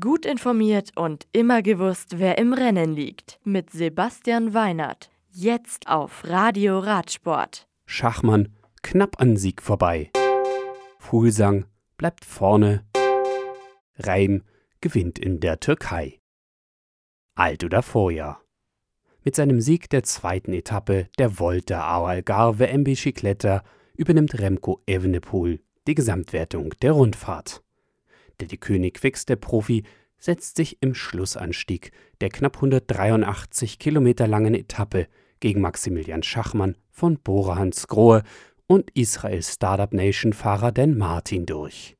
Gut informiert und immer gewusst, wer im Rennen liegt. Mit Sebastian Weinert. Jetzt auf Radio Radsport. Schachmann knapp an Sieg vorbei. Fuglsang bleibt vorne. Reim gewinnt in der Türkei. Alt oder Vorjahr. Mit seinem Sieg der zweiten Etappe der Volta au Algarve in Bicicletta übernimmt Remco Evenepoel die Gesamtwertung der Rundfahrt. Der die König der Profi setzt sich im Schlussanstieg der knapp 183 Kilometer langen Etappe gegen Maximilian Schachmann von Bora Hansgrohe und Israels Startup Nation Fahrer Dan Martin durch.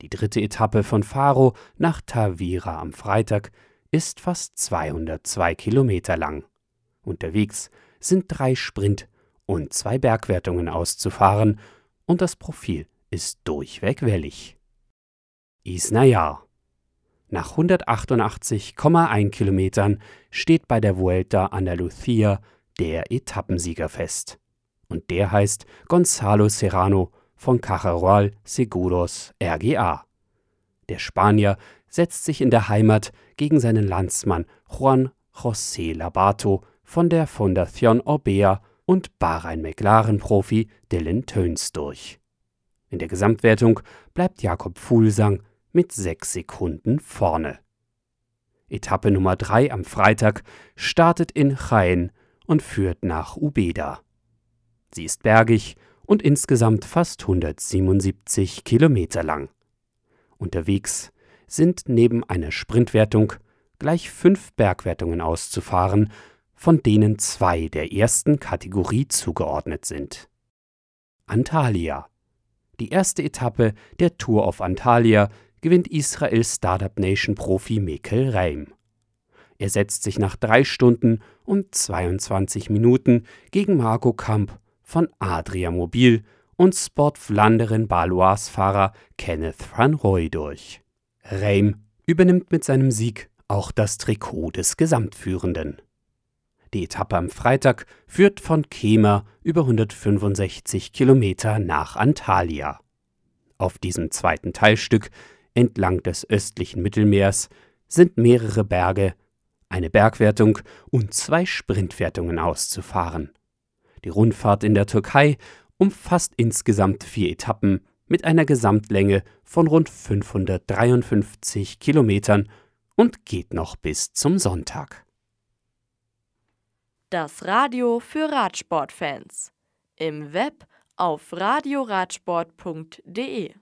Die dritte Etappe von Faro nach Tavira am Freitag ist fast 202 Kilometer lang. Unterwegs sind drei Sprint- und zwei Bergwertungen auszufahren und das Profil ist durchweg wellig. Isnayar. Nach 188,1 Kilometern steht bei der Vuelta Andalucía der Etappensieger fest. Und der heißt Gonzalo Serrano von Cajarual Seguros RGA. Der Spanier setzt sich in der Heimat gegen seinen Landsmann Juan José Labato von der Fundación Orbea und Bahrain-McLaren-Profi Dylan Töns durch. In der Gesamtwertung bleibt Jakob Fuhlsang mit sechs Sekunden vorne. Etappe Nummer 3 am Freitag startet in Jaén und führt nach Ubeda. Sie ist bergig und insgesamt fast 177 Kilometer lang. Unterwegs sind neben einer Sprintwertung gleich fünf Bergwertungen auszufahren, von denen zwei der ersten Kategorie zugeordnet sind. Antalya. Die erste Etappe der Tour of Antalya gewinnt Israels Startup Nation Profi Mekel Reim. Er setzt sich nach drei Stunden und 22 Minuten gegen Marco Kamp von Adria Mobil und Sport Flanderen Balois Fahrer Kenneth van Roy durch. Reim übernimmt mit seinem Sieg auch das Trikot des Gesamtführenden. Die Etappe am Freitag führt von Kemer über 165 Kilometer nach Antalya. Auf diesem zweiten Teilstück entlang des östlichen Mittelmeers sind mehrere Berge, eine Bergwertung und zwei Sprintwertungen auszufahren. Die Rundfahrt in der Türkei umfasst insgesamt vier Etappen mit einer Gesamtlänge von rund 553 Kilometern und geht noch bis zum Sonntag. Das Radio für Radsportfans. Im Web auf radioradsport.de